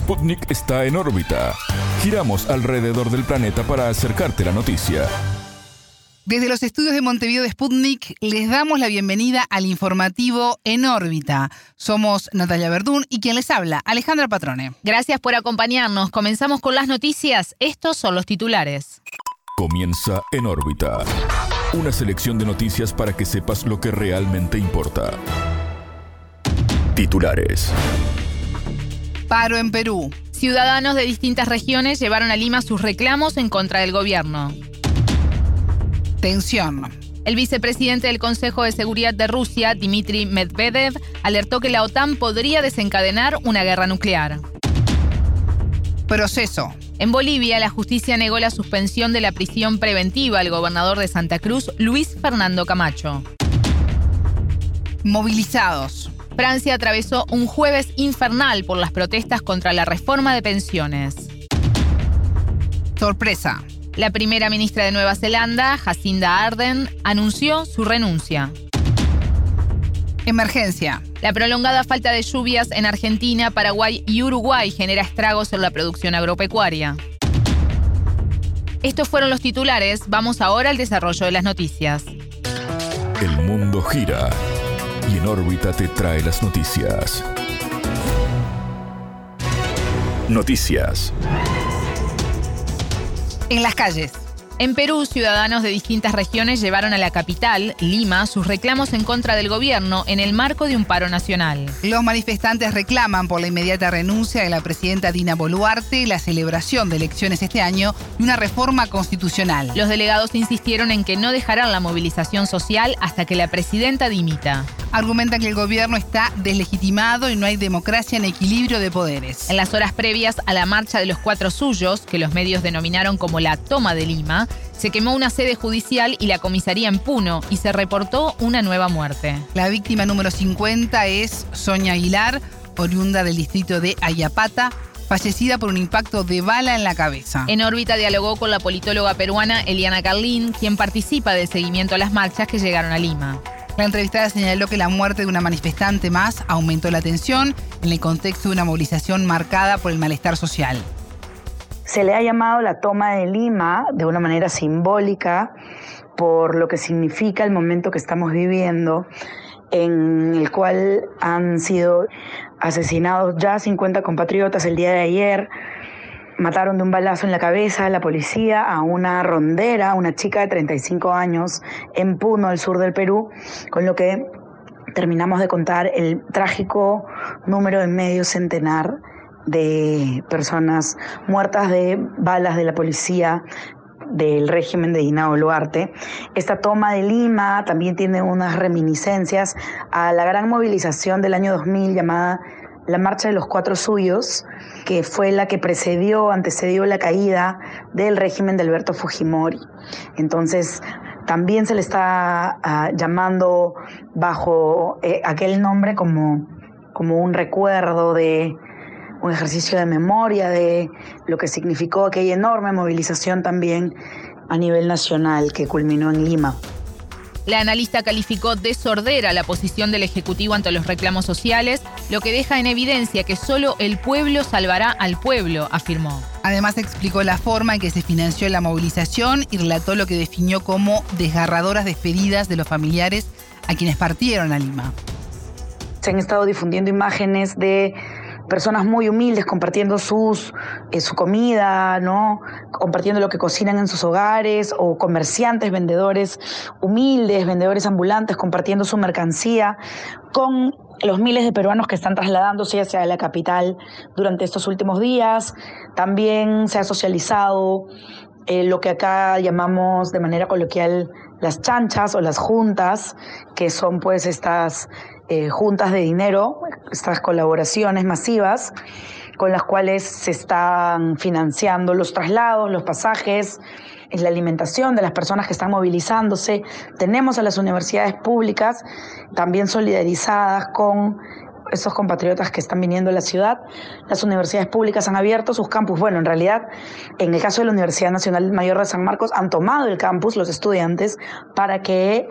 Sputnik está en órbita. Giramos alrededor del planeta para acercarte la noticia. Desde los estudios de Montevideo de Sputnik les damos la bienvenida al informativo En órbita. Somos Natalia Verdún y quien les habla, Alejandra Patrone. Gracias por acompañarnos. Comenzamos con las noticias. Estos son los titulares. Comienza En órbita. Una selección de noticias para que sepas lo que realmente importa. Titulares. Paro en Perú. Ciudadanos de distintas regiones llevaron a Lima sus reclamos en contra del gobierno. Tensión. El vicepresidente del Consejo de Seguridad de Rusia, Dmitry Medvedev, alertó que la OTAN podría desencadenar una guerra nuclear. Proceso. En Bolivia, la justicia negó la suspensión de la prisión preventiva al gobernador de Santa Cruz, Luis Fernando Camacho. Movilizados. Francia atravesó un jueves infernal por las protestas contra la reforma de pensiones. Sorpresa. La primera ministra de Nueva Zelanda, Jacinda Arden, anunció su renuncia. Emergencia. La prolongada falta de lluvias en Argentina, Paraguay y Uruguay genera estragos en la producción agropecuaria. Estos fueron los titulares. Vamos ahora al desarrollo de las noticias. El mundo gira y en órbita te trae las noticias. Noticias. En las calles. En Perú, ciudadanos de distintas regiones llevaron a la capital, Lima, sus reclamos en contra del gobierno en el marco de un paro nacional. Los manifestantes reclaman por la inmediata renuncia de la presidenta Dina Boluarte, la celebración de elecciones este año y una reforma constitucional. Los delegados insistieron en que no dejarán la movilización social hasta que la presidenta dimita. Argumentan que el gobierno está deslegitimado y no hay democracia en equilibrio de poderes. En las horas previas a la marcha de los cuatro suyos, que los medios denominaron como la toma de Lima, se quemó una sede judicial y la comisaría en Puno y se reportó una nueva muerte. La víctima número 50 es Sonia Aguilar, oriunda del distrito de Ayapata, fallecida por un impacto de bala en la cabeza. En órbita dialogó con la politóloga peruana Eliana Carlín, quien participa del seguimiento a las marchas que llegaron a Lima. La entrevistada señaló que la muerte de una manifestante más aumentó la tensión en el contexto de una movilización marcada por el malestar social se le ha llamado la toma de Lima de una manera simbólica por lo que significa el momento que estamos viviendo, en el cual han sido asesinados ya 50 compatriotas el día de ayer. Mataron de un balazo en la cabeza a la policía a una rondera, una chica de 35 años, en Puno, al sur del Perú, con lo que terminamos de contar el trágico número de medio centenar de personas muertas de balas de la policía del régimen de Dina Boluarte. Esta toma de Lima también tiene unas reminiscencias a la gran movilización del año 2000 llamada la Marcha de los Cuatro Suyos, que fue la que precedió, antecedió la caída del régimen de Alberto Fujimori. Entonces, también se le está ah, llamando bajo eh, aquel nombre como, como un recuerdo de, un ejercicio de memoria de lo que significó aquella enorme movilización también a nivel nacional que culminó en Lima. La analista calificó de sordera la posición del Ejecutivo ante los reclamos sociales, lo que deja en evidencia que solo el pueblo salvará al pueblo, afirmó. Además explicó la forma en que se financió la movilización y relató lo que definió como desgarradoras despedidas de los familiares a quienes partieron a Lima. Se han estado difundiendo imágenes de personas muy humildes compartiendo sus, eh, su comida, ¿no? compartiendo lo que cocinan en sus hogares, o comerciantes, vendedores humildes, vendedores ambulantes compartiendo su mercancía con los miles de peruanos que están trasladándose hacia la capital durante estos últimos días. También se ha socializado eh, lo que acá llamamos de manera coloquial las chanchas o las juntas, que son pues estas eh, juntas de dinero, estas colaboraciones masivas con las cuales se están financiando los traslados, los pasajes, la alimentación de las personas que están movilizándose. Tenemos a las universidades públicas también solidarizadas con esos compatriotas que están viniendo a la ciudad. Las universidades públicas han abierto sus campus. Bueno, en realidad, en el caso de la Universidad Nacional Mayor de San Marcos, han tomado el campus los estudiantes para que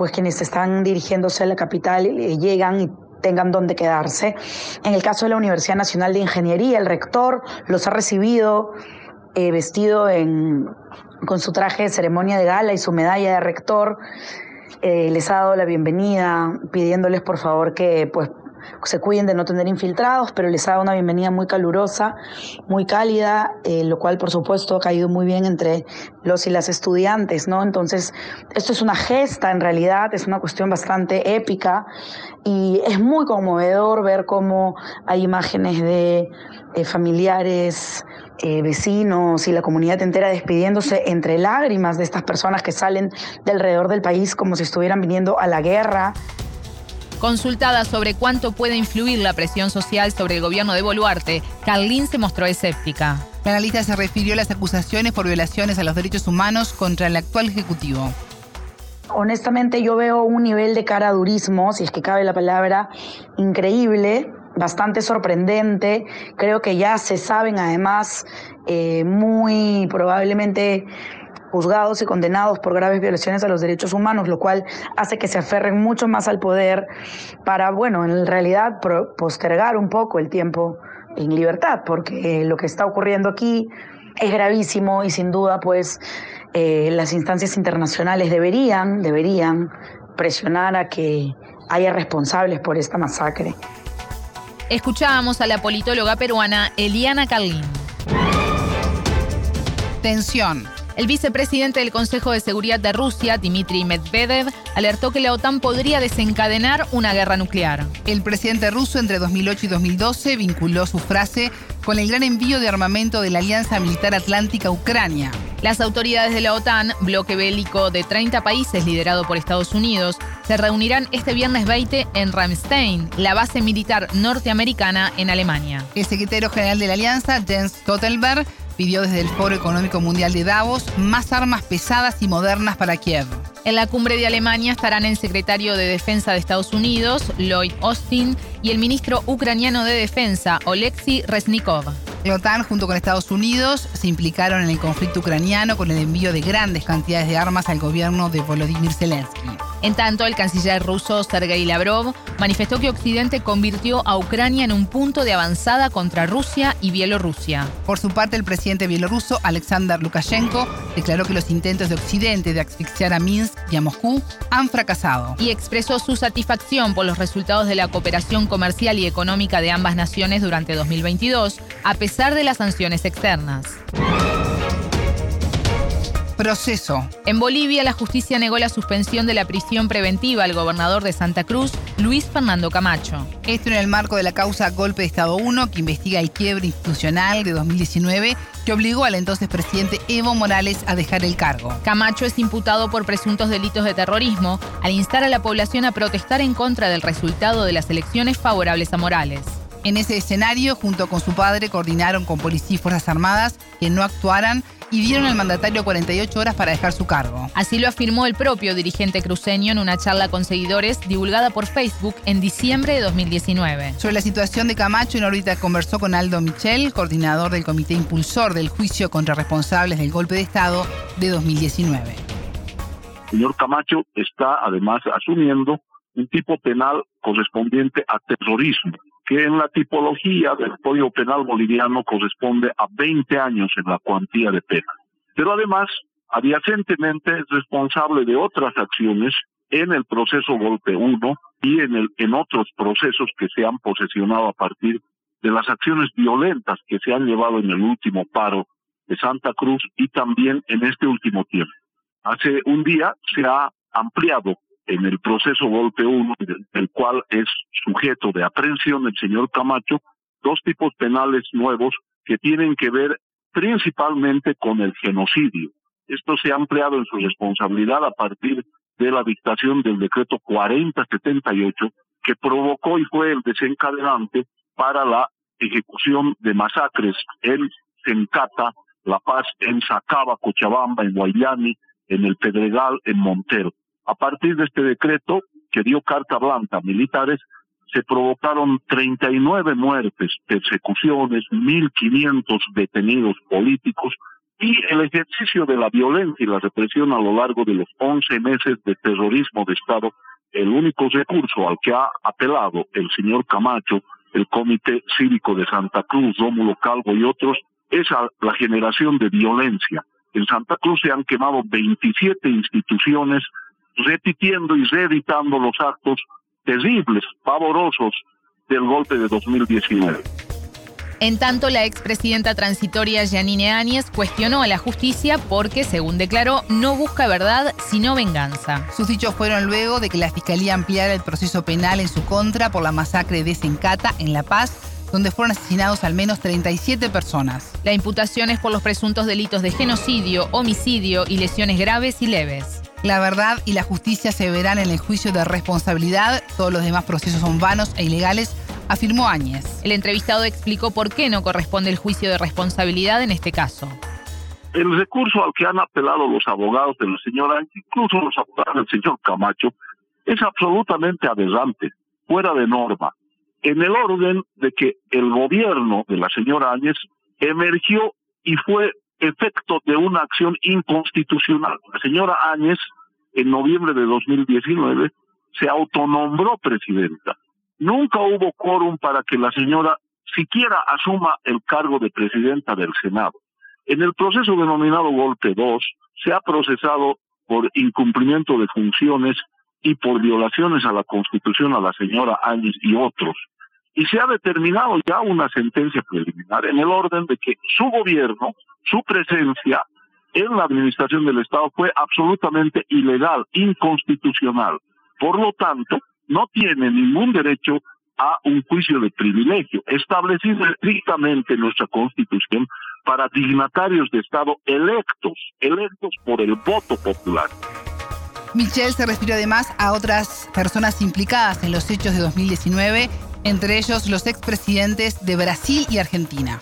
pues quienes están dirigiéndose a la capital llegan y tengan dónde quedarse. En el caso de la Universidad Nacional de Ingeniería, el rector los ha recibido eh, vestido con su traje de ceremonia de gala y su medalla de rector. Eh, les ha dado la bienvenida, pidiéndoles por favor que pues se cuiden de no tener infiltrados, pero les ha dado una bienvenida muy calurosa, muy cálida, eh, lo cual por supuesto ha caído muy bien entre los y las estudiantes, ¿no? Entonces, esto es una gesta en realidad, es una cuestión bastante épica y es muy conmovedor ver cómo hay imágenes de eh, familiares, eh, vecinos y la comunidad entera despidiéndose entre lágrimas de estas personas que salen de alrededor del país como si estuvieran viniendo a la guerra. Consultada sobre cuánto puede influir la presión social sobre el gobierno de Boluarte, Carlín se mostró escéptica. La analista se refirió a las acusaciones por violaciones a los derechos humanos contra el actual Ejecutivo. Honestamente yo veo un nivel de caradurismo, si es que cabe la palabra, increíble, bastante sorprendente. Creo que ya se saben además eh, muy probablemente juzgados y condenados por graves violaciones a los derechos humanos, lo cual hace que se aferren mucho más al poder para, bueno, en realidad postergar un poco el tiempo en libertad, porque lo que está ocurriendo aquí es gravísimo y sin duda, pues, eh, las instancias internacionales deberían, deberían presionar a que haya responsables por esta masacre. Escuchábamos a la politóloga peruana Eliana Carlín. Tensión. El vicepresidente del Consejo de Seguridad de Rusia, Dmitry Medvedev, alertó que la OTAN podría desencadenar una guerra nuclear. El presidente ruso entre 2008 y 2012 vinculó su frase con el gran envío de armamento de la Alianza Militar Atlántica a Ucrania. Las autoridades de la OTAN, bloque bélico de 30 países liderado por Estados Unidos, se reunirán este viernes 20 en Ramstein, la base militar norteamericana en Alemania. El secretario general de la Alianza, Jens Stoltenberg, pidió desde el Foro Económico Mundial de Davos más armas pesadas y modernas para Kiev. En la cumbre de Alemania estarán el secretario de Defensa de Estados Unidos, Lloyd Austin, y el ministro ucraniano de Defensa, Oleksiy Reznikov. La OTAN, junto con Estados Unidos, se implicaron en el conflicto ucraniano con el envío de grandes cantidades de armas al gobierno de Volodymyr Zelensky. En tanto, el canciller ruso Sergei Lavrov manifestó que Occidente convirtió a Ucrania en un punto de avanzada contra Rusia y Bielorrusia. Por su parte, el presidente bielorruso Alexander Lukashenko declaró que los intentos de Occidente de asfixiar a Minsk y a Moscú han fracasado. Y expresó su satisfacción por los resultados de la cooperación comercial y económica de ambas naciones durante 2022, a pesar de las sanciones externas. Proceso. En Bolivia, la justicia negó la suspensión de la prisión preventiva al gobernador de Santa Cruz, Luis Fernando Camacho. Esto en el marco de la causa Golpe de Estado 1, que investiga el quiebre institucional de 2019 que obligó al entonces presidente Evo Morales a dejar el cargo. Camacho es imputado por presuntos delitos de terrorismo al instar a la población a protestar en contra del resultado de las elecciones favorables a Morales. En ese escenario, junto con su padre, coordinaron con policía y Fuerzas Armadas que no actuaran y dieron al mandatario 48 horas para dejar su cargo. Así lo afirmó el propio dirigente cruceño en una charla con seguidores divulgada por Facebook en diciembre de 2019. Sobre la situación de Camacho, en órbita conversó con Aldo Michel, coordinador del comité impulsor del juicio contra responsables del golpe de Estado de 2019. El señor Camacho está además asumiendo un tipo penal correspondiente a terrorismo que en la tipología del Código Penal boliviano corresponde a 20 años en la cuantía de pena. Pero además, adyacente,mente es responsable de otras acciones en el proceso Golpe 1 y en, en otros procesos que se han posesionado a partir de las acciones violentas que se han llevado en el último paro de Santa Cruz y también en este último tiempo. Hace un día se ha ampliado en el proceso Golpe 1, del cual es sujeto de aprehensión el señor Camacho, dos tipos penales nuevos que tienen que ver principalmente con el genocidio. Esto se ha ampliado en su responsabilidad a partir de la dictación del decreto 4078 que provocó y fue el desencadenante para la ejecución de masacres en Sencata, La Paz, en Sacaba, Cochabamba, en Guayani, en el Pedregal, en Montero. A partir de este decreto que dio carta blanca a militares, se provocaron 39 muertes, persecuciones, 1.500 detenidos políticos y el ejercicio de la violencia y la represión a lo largo de los 11 meses de terrorismo de Estado el único recurso al que ha apelado el señor Camacho, el Comité Cívico de Santa Cruz, Rómulo Calvo y otros, es la generación de violencia. En Santa Cruz se han quemado 27 instituciones, repitiendo y reeditando los actos terribles, pavorosos del golpe de 2019. En tanto, la expresidenta transitoria Yanine Áñez cuestionó a la justicia porque, según declaró, no busca verdad sino venganza. Sus dichos fueron luego de que la Fiscalía ampliara el proceso penal en su contra por la masacre de Sencata en La Paz, donde fueron asesinados al menos 37 personas. La imputación es por los presuntos delitos de genocidio, homicidio y lesiones graves y leves. La verdad y la justicia se verán en el juicio de responsabilidad. Todos los demás procesos son vanos e ilegales afirmó Áñez. El entrevistado explicó por qué no corresponde el juicio de responsabilidad en este caso. El recurso al que han apelado los abogados de la señora, incluso los abogados del señor Camacho, es absolutamente aberrante, fuera de norma, en el orden de que el gobierno de la señora Áñez emergió y fue efecto de una acción inconstitucional. La señora Áñez, en noviembre de 2019, se autonombró presidenta Nunca hubo quórum para que la señora siquiera asuma el cargo de presidenta del Senado. En el proceso denominado Golpe 2 se ha procesado por incumplimiento de funciones y por violaciones a la Constitución a la señora Áñez y otros. Y se ha determinado ya una sentencia preliminar en el orden de que su gobierno, su presencia en la administración del Estado fue absolutamente ilegal, inconstitucional. Por lo tanto, no tiene ningún derecho a un juicio de privilegio, establecido estrictamente en nuestra Constitución para dignatarios de Estado electos, electos por el voto popular. Michelle se refirió además a otras personas implicadas en los hechos de 2019, entre ellos los expresidentes de Brasil y Argentina.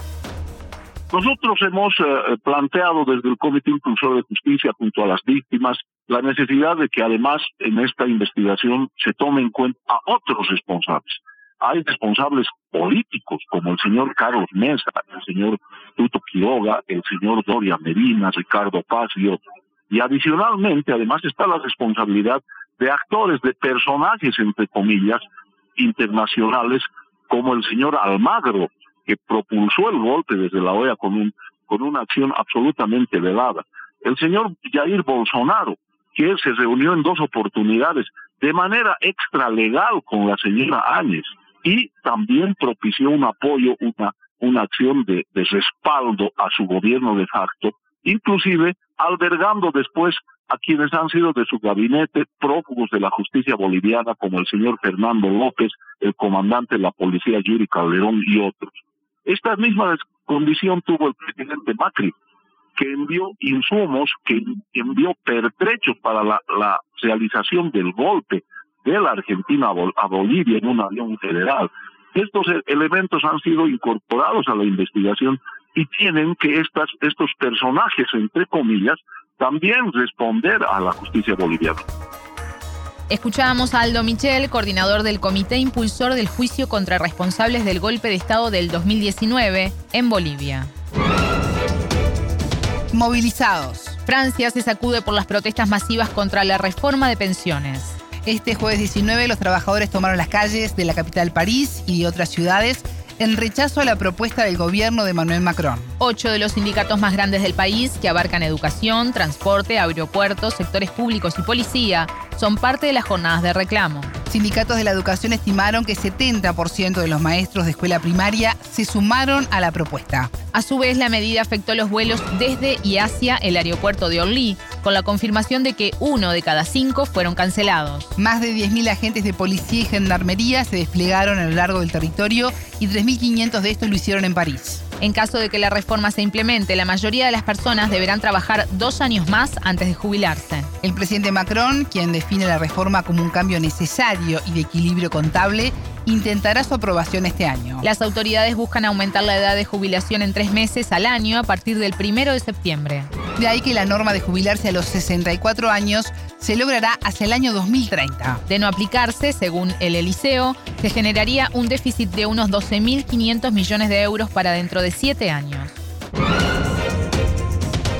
Nosotros hemos eh, planteado desde el Comité Impulsor de Justicia junto a las víctimas la necesidad de que además en esta investigación se tome en cuenta a otros responsables. Hay responsables políticos como el señor Carlos Mesa, el señor Tuto Quiroga, el señor Doria Medina, Ricardo Paz y otros. Y adicionalmente, además está la responsabilidad de actores, de personajes, entre comillas, internacionales, como el señor Almagro, que propulsó el golpe desde la OEA con, un, con una acción absolutamente velada. El señor Jair Bolsonaro, que se reunió en dos oportunidades de manera extralegal con la señora Áñez y también propició un apoyo, una, una acción de, de respaldo a su gobierno de facto, inclusive albergando después a quienes han sido de su gabinete prófugos de la justicia boliviana, como el señor Fernando López, el comandante de la policía Yuri Calderón y otros. Esta misma condición tuvo el presidente Macri, que envió insumos, que envió pertrechos para la, realización del golpe de la Argentina a Bolivia en un avión federal. Estos e-, elementos han sido incorporados a la investigación y tienen que estas, estos personajes, entre comillas, también responder a la justicia boliviana. Escuchábamos a Aldo Michel, coordinador del Comité Impulsor del Juicio contra Responsables del Golpe de Estado del 2019 en Bolivia. Movilizados. Francia se sacude por las protestas masivas contra la reforma de pensiones. Este jueves 19 los trabajadores tomaron las calles de la capital París y de otras ciudades en rechazo a la propuesta del gobierno de Manuel Macron. Ocho de los sindicatos más grandes del país, que abarcan educación, transporte, aeropuertos, sectores públicos y policía, son parte de las jornadas de reclamo. Sindicatos de la educación estimaron que 70% de los maestros de escuela primaria se sumaron a la propuesta. A su vez, la medida afectó los vuelos desde y hacia el aeropuerto de Orly, con la confirmación de que uno de cada cinco fueron cancelados. Más de 10.000 agentes de policía y gendarmería se desplegaron a lo largo del territorio y 3.500 de estos lo hicieron en París. En caso de que la reforma se implemente, la mayoría de las personas deberán trabajar dos años más antes de jubilarse. El presidente Macron, quien define la reforma como un cambio necesario y de equilibrio contable, intentará su aprobación este año. Las autoridades buscan aumentar la edad de jubilación en tres meses al año a partir del primero de septiembre. De ahí que la norma de jubilarse a los 64 años se logrará hacia el año 2030. De no aplicarse, según el Eliseo, se generaría un déficit de unos 12.500 millones de euros para dentro de siete años.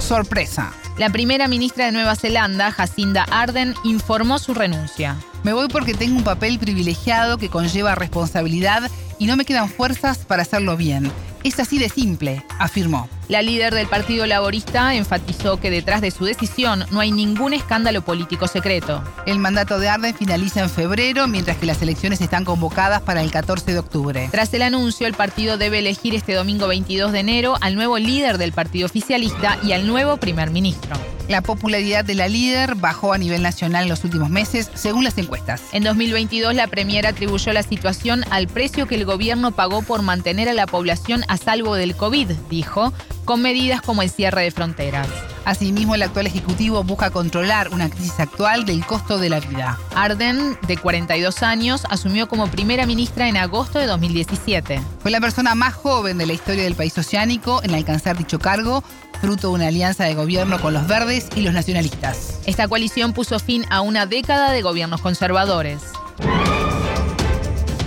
Sorpresa. La primera ministra de Nueva Zelanda, Jacinda Arden, informó su renuncia. Me voy porque tengo un papel privilegiado que conlleva responsabilidad y no me quedan fuerzas para hacerlo bien. Es así de simple, afirmó. La líder del Partido Laborista enfatizó que detrás de su decisión no hay ningún escándalo político secreto. El mandato de Arden finaliza en febrero, mientras que las elecciones están convocadas para el 14 de octubre. Tras el anuncio, el partido debe elegir este domingo 22 de enero al nuevo líder del partido oficialista y al nuevo primer ministro. La popularidad de la líder bajó a nivel nacional en los últimos meses, según las encuestas. En 2022, la Premier atribuyó la situación al precio que el gobierno pagó por mantener a la población a salvo del COVID, dijo, con medidas como el cierre de fronteras. Asimismo, el actual Ejecutivo busca controlar una crisis actual del costo de la vida. Arden, de 42 años, asumió como primera ministra en agosto de 2017. Fue la persona más joven de la historia del país oceánico en alcanzar dicho cargo, fruto de una alianza de gobierno con los verdes y los nacionalistas. Esta coalición puso fin a una década de gobiernos conservadores.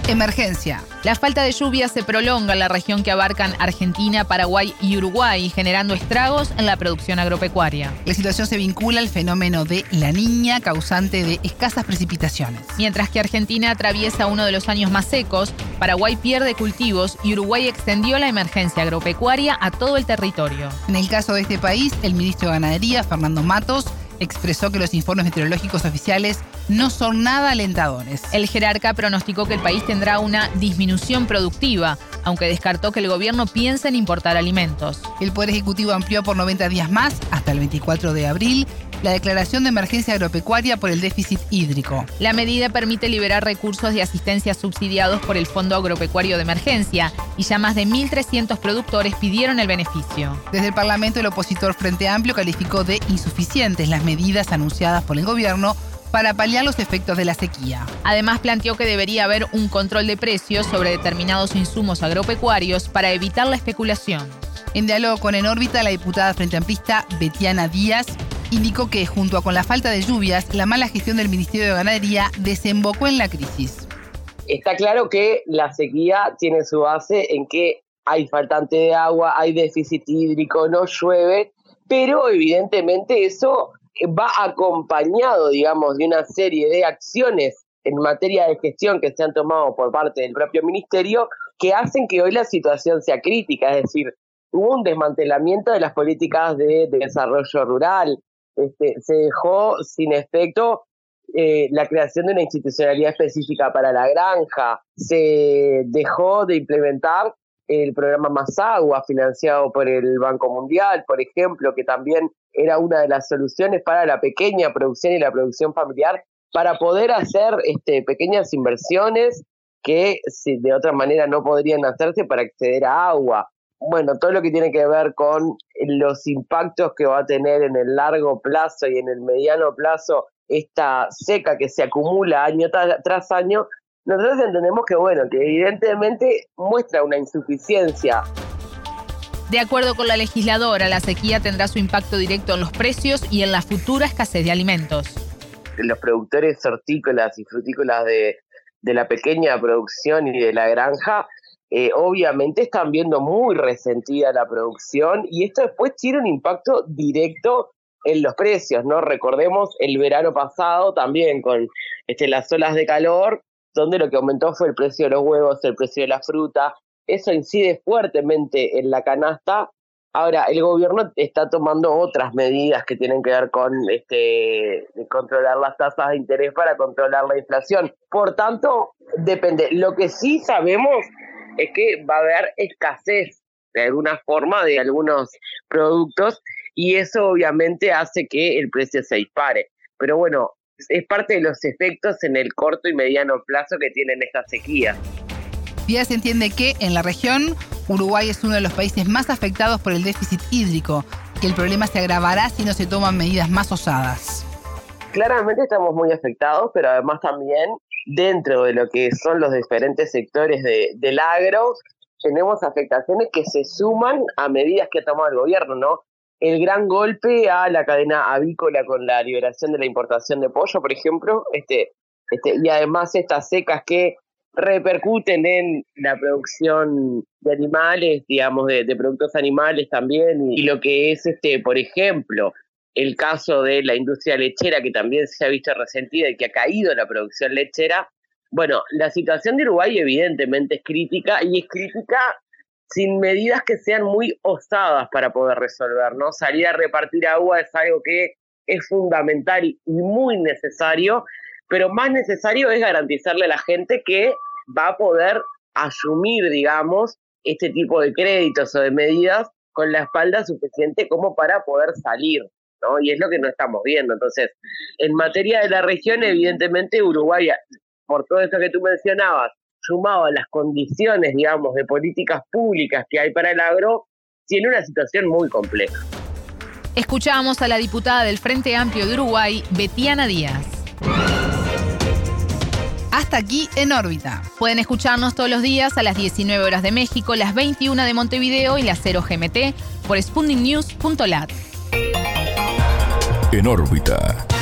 Emergencia. La falta de lluvia se prolonga en la región que abarcan Argentina, Paraguay y Uruguay, generando estragos en la producción agropecuaria. La situación se vincula al fenómeno de la niña, causante de escasas precipitaciones. Mientras que Argentina atraviesa uno de los años más secos, Paraguay pierde cultivos y Uruguay extendió la emergencia agropecuaria a todo el territorio. En el caso de este país, el ministro de Ganadería, Fernando Matos, expresó que los informes meteorológicos oficiales no son nada alentadores. El jerarca pronosticó que el país tendrá una disminución productiva, aunque descartó que el gobierno piense en importar alimentos. El Poder Ejecutivo amplió por 90 días más, hasta el 24 de abril, la declaración de emergencia agropecuaria por el déficit hídrico. La medida permite liberar recursos de asistencia subsidiados por el Fondo Agropecuario de Emergencia y ya más de 1.300 productores pidieron el beneficio. Desde el Parlamento, el opositor Frente Amplio calificó de insuficientes las medidas anunciadas por el gobierno para paliar los efectos de la sequía. Además, planteó que debería haber un control de precios sobre determinados insumos agropecuarios para evitar la especulación. En diálogo con En órbita, la diputada frente amplista Betiana Díaz indicó que, junto con la falta de lluvias, la mala gestión del Ministerio de Ganadería desembocó en la crisis. Está claro que la sequía tiene su base en que hay faltante de agua, hay déficit hídrico, no llueve, pero evidentemente eso va acompañado, digamos, de una serie de acciones en materia de gestión que se han tomado por parte del propio ministerio que hacen que hoy la situación sea crítica, es decir, hubo un desmantelamiento de las políticas de, desarrollo rural, este, se dejó sin efecto eh, la creación de una institucionalidad específica para la granja, se dejó de implementar el programa Más Agua financiado por el Banco Mundial, por ejemplo, que también era una de las soluciones para la pequeña producción y la producción familiar, para poder hacer este, pequeñas inversiones que de otra manera no podrían hacerse para acceder a agua. Bueno, todo lo que tiene que ver con los impactos que va a tener en el largo plazo y en el mediano plazo esta seca que se acumula año tras año, nosotros entendemos que, bueno, que evidentemente muestra una insuficiencia de acuerdo con la legisladora, la sequía tendrá su impacto directo en los precios y en la futura escasez de alimentos. Los productores hortícolas y frutícolas de, la pequeña producción y de la granja, eh, obviamente están viendo muy resentida la producción y esto después tiene un impacto directo en los precios, ¿no? Recordemos el verano pasado también con este, las olas de calor, donde lo que aumentó fue el precio de los huevos, el precio de la fruta, eso incide fuertemente en la canasta. Ahora, el gobierno está tomando otras medidas que tienen que ver con este, controlar las tasas de interés para controlar la inflación. Por tanto, depende. Lo que sí sabemos es que va a haber escasez de alguna forma de algunos productos y eso obviamente hace que el precio se dispare. Pero bueno, es parte de los efectos en el corto y mediano plazo que tienen esta sequía. Ya se entiende que en la región Uruguay es uno de los países más afectados por el déficit hídrico, que el problema se agravará si no se toman medidas más osadas. Claramente estamos muy afectados, pero además también dentro de lo que son los diferentes sectores del agro, tenemos afectaciones que se suman a medidas que ha tomado el gobierno, ¿no? El gran golpe a la cadena avícola con la liberación de la importación de pollo, por ejemplo, este, este, y además estas secas que repercuten en la producción de animales, digamos, de, productos animales también, y, lo que es, este, por ejemplo, el caso de la industria lechera, que también se ha visto resentida y que ha caído la producción lechera. Bueno, la situación de Uruguay evidentemente es crítica y es crítica sin medidas que sean muy osadas para poder resolver, ¿no? Salir a repartir agua es algo que es fundamental y muy necesario, pero más necesario es garantizarle a la gente que va a poder asumir, digamos, este tipo de créditos o de medidas con la espalda suficiente como para poder salir, ¿no? Y es lo que no estamos viendo. Entonces, en materia de la región, evidentemente Uruguay, por todo esto que tú mencionabas, sumado a las condiciones, digamos, de políticas públicas que hay para el agro, tiene una situación muy compleja. Escuchamos a la diputada del Frente Amplio de Uruguay, Betiana Díaz. Hasta aquí en órbita. Pueden escucharnos todos los días a las 19 horas de México, las 21 de Montevideo y las 0 GMT por spundingnews.lat. En órbita.